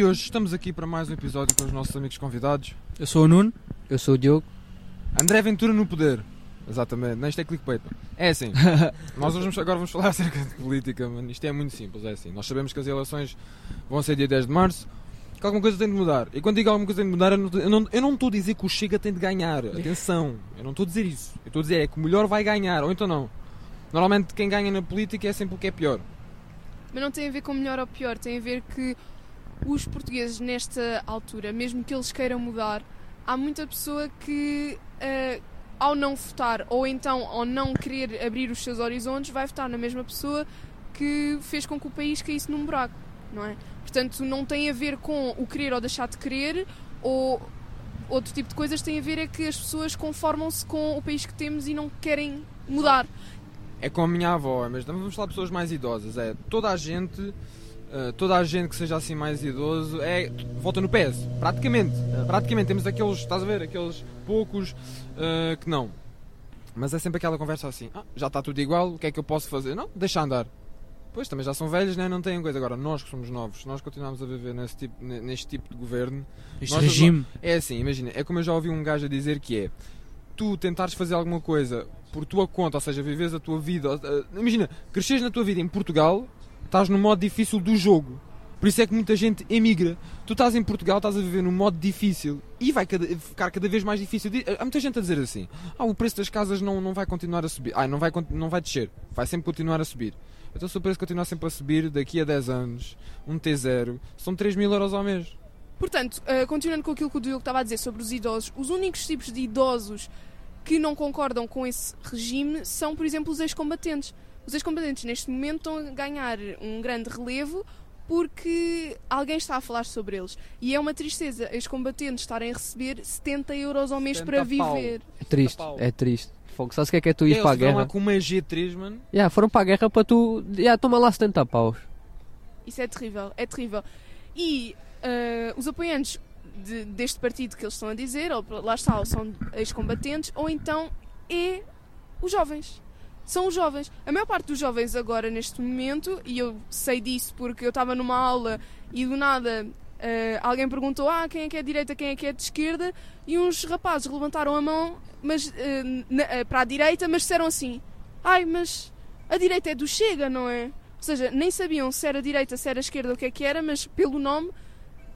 E hoje estamos aqui para mais um episódio com os nossos amigos convidados. Eu sou o Nuno. Eu sou o Diogo. André Ventura no poder. Exatamente, não, isto é clickbait. É assim, nós hoje vamos, agora vamos falar acerca de política, mano. Isto é muito simples, é assim. Nós sabemos que as eleições vão ser dia 10 de março, que alguma coisa tem de mudar. E quando digo alguma coisa tem de mudar, eu não, eu não, eu não estou a dizer que o Chega tem de ganhar. Atenção, eu não estou a dizer isso. Eu estou a dizer é que o melhor vai ganhar, ou então não. Normalmente quem ganha na política é sempre o que é pior. Mas não tem a ver com melhor ou pior, tem a ver que os portugueses nesta altura, mesmo que eles queiram mudar, há muita pessoa que uh, ao não votar ou então ao não querer abrir os seus horizontes, vai votar na mesma pessoa que fez com que o país caísse num buraco, não é? Portanto, não tem a ver com o querer ou deixar de querer ou outro tipo de coisas, tem a ver é que as pessoas conformam-se com o país que temos e não querem mudar. É com a minha avó, mas vamos falar de pessoas mais idosas. É toda a gente Uh, toda a gente que seja assim mais idoso é volta no PS, praticamente. Praticamente temos aqueles, estás a ver, aqueles poucos uh, que não. Mas é sempre aquela conversa assim: ah, já está tudo igual, o que é que eu posso fazer? Não, deixa andar. Pois também já são velhos, né? não têm coisa. Agora, nós que somos novos, nós continuamos a viver nesse tipo, neste tipo de governo. Este regime. É assim, imagina, é como eu já ouvi um gajo a dizer que é tu tentares fazer alguma coisa por tua conta, ou seja, vives a tua vida. Uh, imagina, cresces na tua vida em Portugal estás no modo difícil do jogo. Por isso é que muita gente emigra. Tu estás em Portugal, estás a viver num modo difícil e vai cada, ficar cada vez mais difícil. Há muita gente a dizer assim: ah, o preço das casas não, não vai continuar a subir. Ah, não vai, não vai descer. Vai sempre continuar a subir. Então, se o preço continuar sempre a subir, daqui a 10 anos, um T0, são 3 mil euros ao mês. Portanto, uh, continuando com aquilo que o Diogo estava a dizer sobre os idosos, os únicos tipos de idosos que não concordam com esse regime são, por exemplo, os ex-combatentes. Os ex-combatentes neste momento estão a ganhar um grande relevo porque alguém está a falar sobre eles. E é uma tristeza ex-combatentes estarem a receber 70 euros ao mês para viver. É triste, é triste. Fogo. Sabes o que é que é tu ir para a guerra? lá com uma G3, mano. Yeah, foram para a guerra para tu. Yeah, toma lá 70 paus. Isso é terrível, é terrível. E uh, os apoiantes de, deste partido que eles estão a dizer, ou lá está, ou são ex-combatentes, ou então é os jovens são os jovens. A maior parte dos jovens agora, neste momento, e eu sei disso porque eu estava numa aula e do nada uh, alguém perguntou ah, quem é que é de direita, quem é que é de esquerda, e uns rapazes levantaram a mão mas, uh, na, uh, para a direita, mas disseram assim: ai, mas a direita é do Chega, não é? Ou seja, nem sabiam se era direita, se era esquerda, o que é que era, mas pelo nome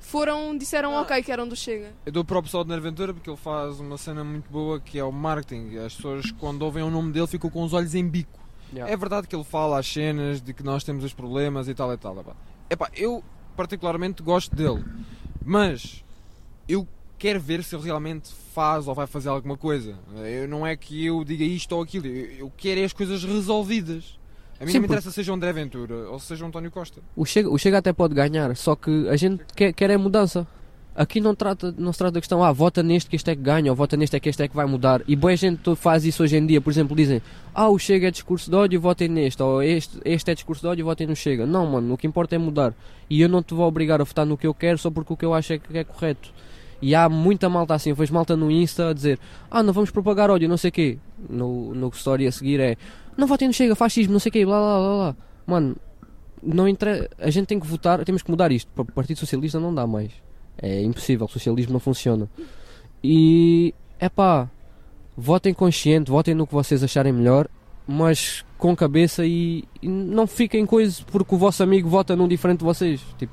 foram, disseram ah, ok que eram do Chega. Eu dou para o pessoal de Nerventura porque ele faz uma cena muito boa que é o marketing. As pessoas quando ouvem o nome dele ficam com os olhos em bico. Yeah. É verdade que ele fala as cenas de que nós temos os problemas e tal e tal. Epá. Epá, eu particularmente gosto dele, mas eu quero ver se ele realmente faz ou vai fazer alguma coisa. Eu, não é que eu diga isto ou aquilo, eu, eu quero é as coisas resolvidas. A mim Sim, não me interessa porque... seja o André Ventura ou seja António Costa. O Chega, o Chega até pode ganhar, só que a gente quer, quer é mudança. Aqui não, trata, não se trata da questão, ah, vota neste que este é que ganha, ou vota neste é que este é que vai mudar. E boa gente faz isso hoje em dia, por exemplo, dizem, ah, o Chega é discurso de ódio, votem neste, ou este, este é discurso de ódio, votem no Chega. Não, mano, o que importa é mudar. E eu não te vou obrigar a votar no que eu quero só porque o que eu acho é que é correto. E há muita malta assim, eu vejo malta no Insta a dizer, ah, não vamos propagar ódio, não sei o quê. No, no story a seguir é, não votem no Chega, fascismo, não sei o quê, blá blá blá blá. Mano, não entra, a gente tem que votar, temos que mudar isto. Para o Partido Socialista não dá mais. É impossível, o socialismo não funciona. E é pá, votem consciente, votem no que vocês acharem melhor, mas com cabeça e, e não fiquem coisas porque o vosso amigo vota num diferente de vocês. Tipo,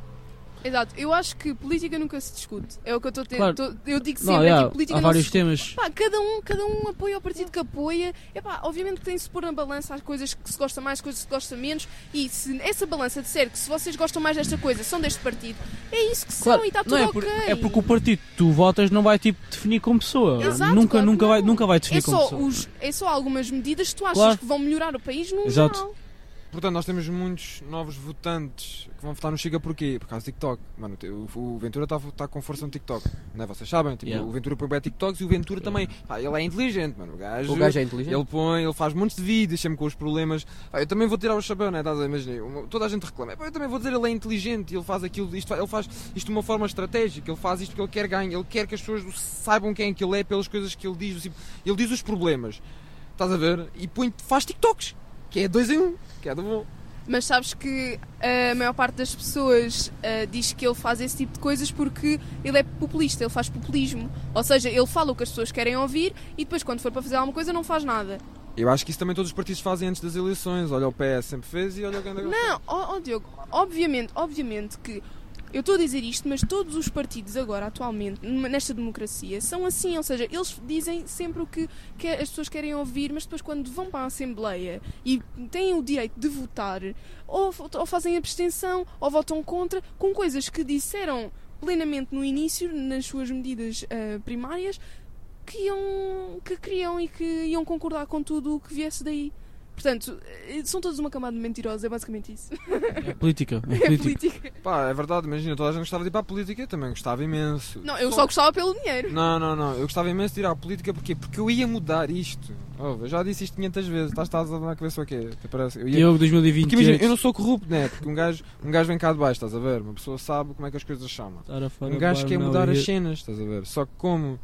Exato, eu acho que política nunca se discute. É o que eu estou a ter. Claro. Tô, eu digo sempre, não, é yeah, que política há vários se temas. Pá, cada um, cada um apoia o partido que apoia. É pá, obviamente que tem-se pôr na balança as coisas que se gosta mais, as coisas que se gosta menos. E se essa balança disser que se vocês gostam mais desta coisa, são deste partido, é isso que claro. são e está tudo não, é ok. é porque o partido que tu votas não vai tipo definir como pessoa. Exato, nunca, claro nunca, não. vai, nunca vai definir é como pessoa. Os, é só algumas medidas que tu achas que vão melhorar o país no Exato. geral. Portanto, nós temos muitos novos votantes que vão votar no Chega porquê? Por causa do TikTok. Mano, o, o Ventura está tá com força no TikTok. Não é? Vocês sabem? Tipo, Yeah. O Ventura põe bem TikToks e o Ventura também. Ele é inteligente, mano. O gajo, o gajo é inteligente. Ele põe, ele faz montes de vídeos, sempre com os problemas. Eu também vou tirar o chapéu, né? Estás a imaginar? Uma- Toda a gente reclama. Eu também vou dizer, ele é inteligente, ele faz aquilo, isto, ele faz isto de uma forma estratégica, ele faz isto porque ele quer ganhar, ele quer que as pessoas saibam quem é que ele é pelas coisas que ele diz. Tipo, Ele diz os problemas. Estás a ver? E põe, faz TikToks, que é dois em um, que é do bom. Mas sabes que a maior parte das pessoas ah, diz que ele faz esse tipo de coisas porque ele é populista, ele faz populismo. Ou seja, ele fala o que as pessoas querem ouvir e depois, quando for para fazer alguma coisa, não faz nada. Eu acho que isso também todos os partidos fazem antes das eleições. Olha, o PS sempre fez e olha o que anda Não, ó ó, Diogo, obviamente, obviamente que eu estou a dizer isto, mas todos os partidos agora, atualmente, nesta democracia, são assim, ou seja, eles dizem sempre o que, que as pessoas querem ouvir, mas depois quando vão para a Assembleia e têm o direito de votar, ou, ou fazem abstenção, ou votam contra, com coisas que disseram plenamente no início, nas suas medidas ah, primárias, que, iam, que queriam e que iam concordar com tudo o que viesse daí. Portanto, eh, são todos uma camada de mentirosos, é basicamente isso. É política. É É política. política. Pá, é verdade, imagina, toda a gente gostava de ir para a política, eu também gostava imenso. Não, eu só gostava pelo dinheiro. Não, não, não, eu gostava imenso de ir à política, porquê? Porque eu ia mudar isto. Oh, eu já disse isto 500 vezes, estás, estás a dar na cabeça o quê? Até parece. Eu ia... Diogo 2020. Porque imagina, eu não sou corrupto, né? Porque um gajo, um gajo vem cá de baixo, estás a ver? Uma pessoa sabe como é que as coisas chamam. Um gajo quer mudar as cenas, estás a ver? Só que como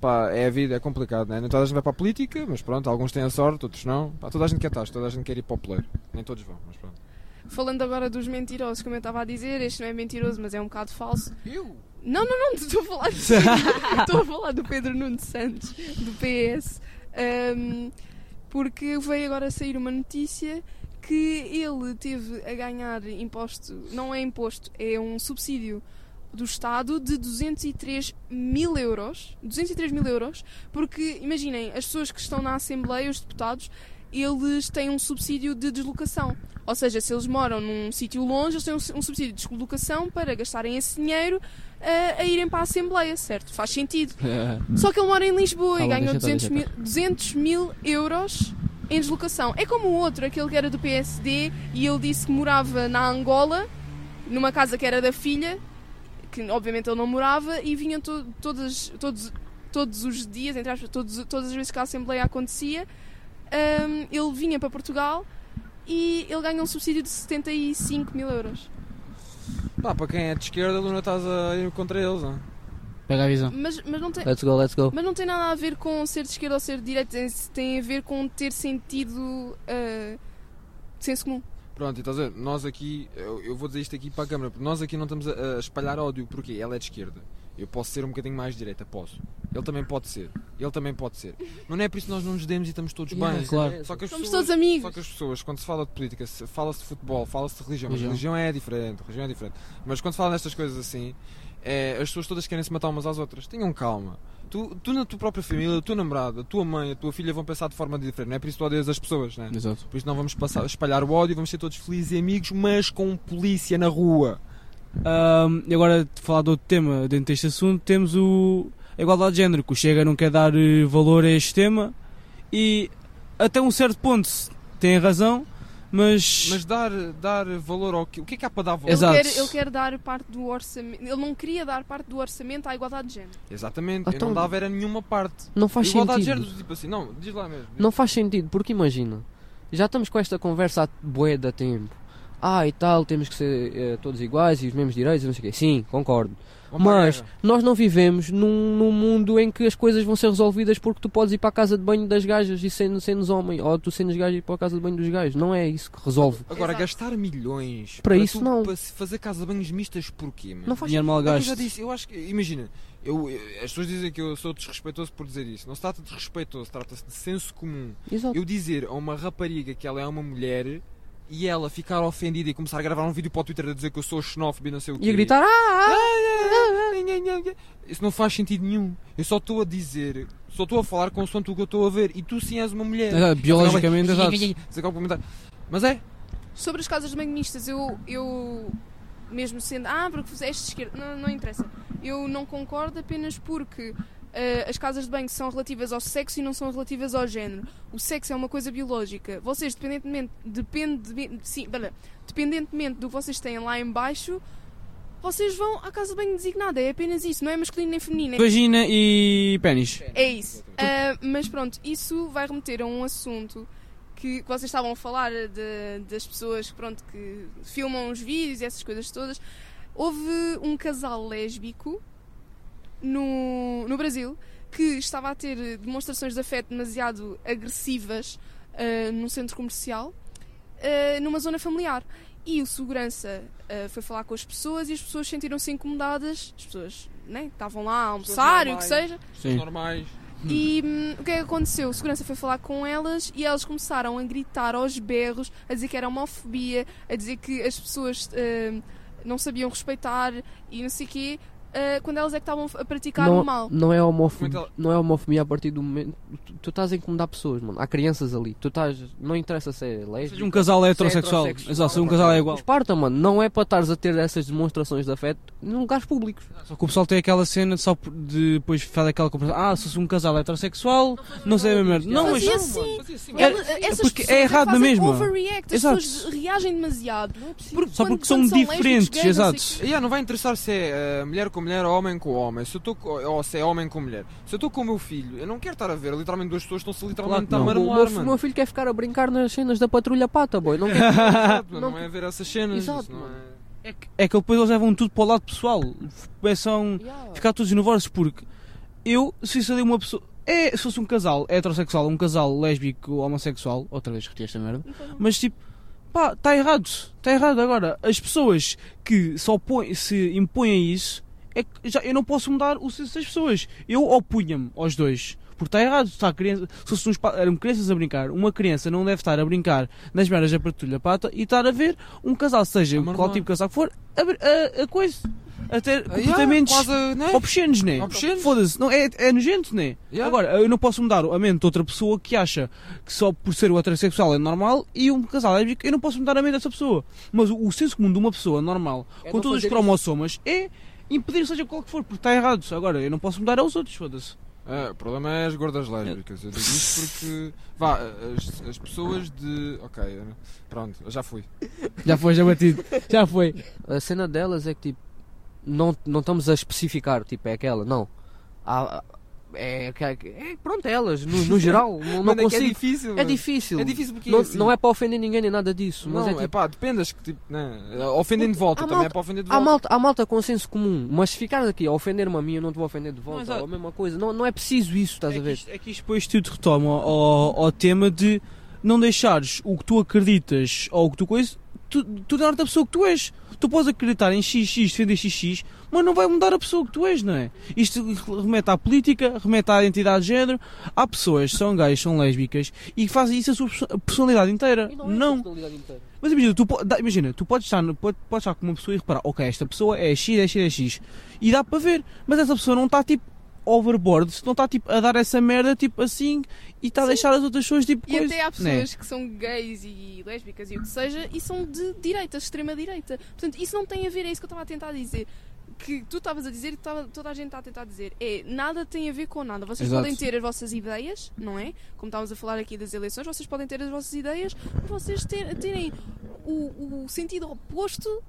pá, é a vida, é complicado, né? Nem toda a gente vai para a política, mas pronto, alguns têm a sorte, outros não. Pá, toda a gente quer estar, toda a gente quer ir para o poleiro. Nem todos vão, mas pronto. Falando agora dos mentirosos, como eu estava a dizer, este não é mentiroso, mas é um bocado falso. Eu? Não, não, não, estou a falar de Estou a falar do Pedro Nuno Santos, do PS. Ahm, porque veio agora sair uma notícia que ele teve a ganhar imposto, não é imposto, é um subsídio do Estado de 203 mil euros. 203 mil euros, porque imaginem, as pessoas que estão na Assembleia, os deputados, eles têm um subsídio de deslocação. Ou seja, se eles moram num sítio longe, eles têm um, subsídio de deslocação para gastarem esse dinheiro ah, a irem para a Assembleia, certo? Faz sentido. Só que ele mora em Lisboa e bom, ganhou deixa 200 estar, mil, 200 mil euros em deslocação. É como o outro, aquele que era do PSD e ele disse que morava na Angola, numa casa que era da filha, que obviamente ele não morava, e vinham to, todas, todos, todos os dias, entre aspas, todos, todas as vezes que a Assembleia acontecia, hum, ele vinha para Portugal e ele ganha um subsídio de 75 mil euros. Pá, para quem é de esquerda, Luna, estás a ir contra eles, não? Pega a visão. Mas, mas não tem. Let's go, let's go. Mas não tem nada a ver com ser de esquerda ou ser de direita, tem, tem a ver com ter sentido ah, senso comum. Pronto, estás a ver, nós aqui, eu, eu vou dizer isto aqui para a câmara, porque nós aqui não estamos a, a espalhar ódio, porque ela é de esquerda. Eu posso ser um bocadinho mais direita, posso. Ele também pode ser. Ele também pode ser. Não é por isso que nós não nos demos e estamos todos Yeah, bem. claro. Só que as Somos pessoas, todos amigos. Só que as pessoas, quando se fala de política, se- fala-se de futebol, fala-se de religião, mas Religião. religião é diferente, religião é diferente. Mas quando se fala nestas coisas assim, é, as pessoas todas querem se matar umas às outras. Tenham calma. Tu, tu na tua própria família, a tua namorada, a tua mãe, a tua filha vão pensar de forma diferente. Não é por isso que tu odias as pessoas, né? Exato. Por isso não vamos passar, espalhar o ódio, vamos ser todos felizes e amigos, mas com polícia na rua. Ahm, e agora, de falar de outro tema dentro deste assunto, temos o, a igualdade de género, que o Chega não quer dar eh, valor a este tema e até um certo ponto tem razão, mas, Mas dar, dar valor ao que? O que é que há para dar valor? Exato. Ele quer, ele quer dar parte do orçamento. Ele não queria dar parte do orçamento à igualdade de género. Exatamente, eu Então- não dava era nenhuma parte. Não faz Igualdade de sentido. género, tipo assim, não, diz lá mesmo. Não faz sentido, porque imagina, já estamos com esta conversa há bué da tempo. Ah, e tal, temos que ser eh, todos iguais e os mesmos direitos, e não sei o quê. Sim, concordo. Mas nós não vivemos num, num mundo em que as coisas vão ser resolvidas porque tu podes ir para a casa de banho das gajas e sendo, sendo homem, ou tu sendo gajo e ir para a casa de banho dos gajos. Não é isso que resolve. Agora, Exato. gastar milhões Para isso, tu- não. Para se fazer casa de banhos mistas, porquê? Mano? Não faz dinheiro mal que eu gasto. já disse, eu acho que, imagina, eu, eu- as pessoas dizem que eu sou desrespeitoso por dizer isso. Não se trata de respeitoso, trata-se de senso comum. Exato. Eu dizer a uma rapariga que ela é uma mulher e ela ficar ofendida e começar a gravar um vídeo para o Twitter a dizer que eu sou xenófobo e não sei o quê. E a gritar, ah, ah, Isso não faz sentido nenhum. Eu só estou a dizer, só estou a falar com o som que eu estou a ver e tu sim és uma mulher. Ah, biologicamente, exato. Comentário. Mas é, Sobre as casas de banho mistas, eu, eu mesmo sendo. Ah, porque fizeste de esquerda. Não, não interessa. Eu não concordo apenas porque eh, as casas de banho são relativas ao sexo e não são relativas ao género. O sexo é uma coisa biológica. Vocês, dependentemente, depende, sim, pera, dependentemente do que vocês têm lá em baixo, vocês vão à casa de banho designada. É apenas isso. Não é masculino nem feminino. É Vagina e pênis. é isso. Ah, mas pronto, isso vai remeter a um assunto que, que vocês estavam a falar de- das pessoas pronto, que filmam os vídeos e essas coisas todas. Houve um casal lésbico no, no Brasil que estava a ter demonstrações de afeto demasiado agressivas ah, num centro comercial eh, numa zona familiar. E o segurança eh, foi falar com as pessoas e as pessoas sentiram-se incomodadas. As pessoas né, estavam lá a almoçar e o que seja. Sim. normais. E hum, o que é que aconteceu? O segurança foi falar com elas e elas começaram a gritar aos berros, a dizer que era homofobia, a dizer que as pessoas hum, não sabiam respeitar e não sei o quê, ah, quando elas é que estavam a praticar não, o mal. não é homofobia, é não é homofobia a partir do momento. Tu, tu estás a incomodar pessoas, mano. Há crianças ali. Tu estás. Não interessa se é lésbico. Seja um casal heterossexual. heterossexual. Exato, se um casal é igual. Esparta, mano. Não é para estares a ter essas demonstrações de afeto em lugares públicos. Só que o pessoal tem aquela cena só de depois faz aquela comparação. Ah, se fosse um casal heterossexual, não sei a mesma merda. Não, mas. Fazia assim. Assim, Era- Ela- essas porque é errado na mesma. Overreact, as Exato. pessoas reagem demasiado. Só Quando- porque são quando diferentes, sei exato. Yeah, não vai interessar se é eh, mulher com mulher ou homem com homem. Se eu co- ou se é homem com mulher. Se eu estou com o meu filho, eu não quero estar a ver literalmente duas pessoas estão-se literalmente Claro a não. O marmoar, meu, filho quer ficar a brincar nas cenas da patrulha pata, boy. Não quer. Exato, Não- não, é ver essas cenas. Exato, isso não mano. é- É que, é que depois eles levam tudo para o lado pessoal. Começam Yeah. a ficar todos nervosos porque eu, se isso ali uma pessoa. É, se fosse um casal heterossexual, um casal lésbico ou homossexual, outra vez repeti esta merda, mas tipo, pá, está errado, está errado. Agora, as pessoas que só põem, se impõem isso, é que já, eu não posso mudar o senso das pessoas. Eu opunha-me aos dois. Porque está errado, está a criança, se fosse uns, pa- eram crianças a brincar, uma criança não deve estar a brincar nas merdas da patrulha pata e estar a ver um casal, seja A qual marmar. tipo de casal que for, a, a, a coisa, a ter Ah, yeah, comportamentos quase, né? obscenos, né? Obscenos. Foda-se, não, é, é nojento, né? Yeah. Agora, eu não posso mudar a mente de outra pessoa que acha que só por ser o heterossexual é normal e um casal lésbico, eu não posso mudar a mente dessa pessoa. Mas o, o senso comum de uma pessoa normal, É com todos os cromossomas, é impedir seja qual que for, porque está errado. Agora, eu não posso mudar aos outros, foda-se. É, o problema é as gordas lésbicas. Eu digo isto porque. Vá, as, as pessoas de. Ok, pronto, já fui. Já foi, já batido. Já foi. A cena delas é que tipo, não, não estamos a especificar, tipo, é aquela, não. Há- é, é, é pronto, elas, no, no geral, não, não é é consigo. difícil. É difícil. É difícil porque Não, assim, não é para ofender ninguém nem nada disso, mas Não, é é, tipo. pá, dependas que tipo, né? Ofendem de volta, Há também malta- é para ofender de Há volta. malta, há malta com senso comum, mas se ficar aqui a ofender-me a mim, eu não te vou ofender de volta. ou a mesma coisa. Não, não é preciso isso, estás é a ver? isto, é que isto depois tudo retoma ao, ao tema de não deixares o que tu acreditas ou o que tu coisas, tu, tu dar-te a pessoa que tu és. Tu podes acreditar em XX, defender XX, mas não vai mudar a pessoa que tu és, não é? Isto remete à política, remete à identidade de género. Há pessoas que são gays, são lésbicas e fazem isso a sua perso- personalidade inteira. E Não. é personalidade inteira. Mas imagina, tu, imagina, tu podes estar, podes estar com uma pessoa e reparar, ok, esta pessoa é X, é X, é X. E dá para ver, mas essa pessoa não está tipo overboard, não está tipo a dar essa merda tipo assim e está a deixar as outras pessoas tipo E coisa. até há né? pessoas que são gays e lésbicas e o que seja e são de direita, extrema-direita. Portanto, isso não tem a ver, é isso que eu estava a tentar dizer. Que tu estavas a dizer e que toda a gente está a tentar dizer. É, nada tem a ver com nada. Vocês Exato. podem ter as vossas ideias, não é? Como estávamos a falar aqui das eleições, vocês podem ter as vossas ideias, mas vocês ter- terem o, o sentido oposto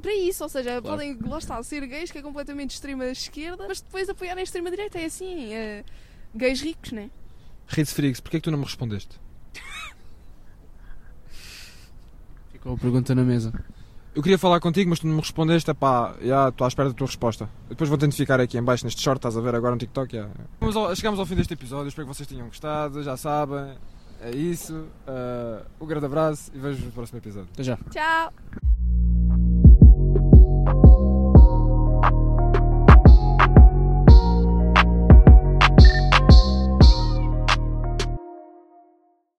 para isso. Ou seja, podem, lá está, ser gays, que é completamente extrema-esquerda, mas depois apoiarem a extrema-direita. É assim, é, gays ricos, não é? Rede Friggs, porquê é que tu não me respondeste? Ficou a pergunta na mesa. Eu queria falar contigo, mas tu não me respondeste. Epá, já estou à espera da tua resposta. Eu depois vou identificar aqui em baixo neste short, estás a ver agora no TikTok. já. Ao- chegamos ao fim deste episódio, espero que vocês tenham gostado, já sabem. É isso. Uh, um grande abraço e vejo-vos no próximo episódio. Até já. Tchau!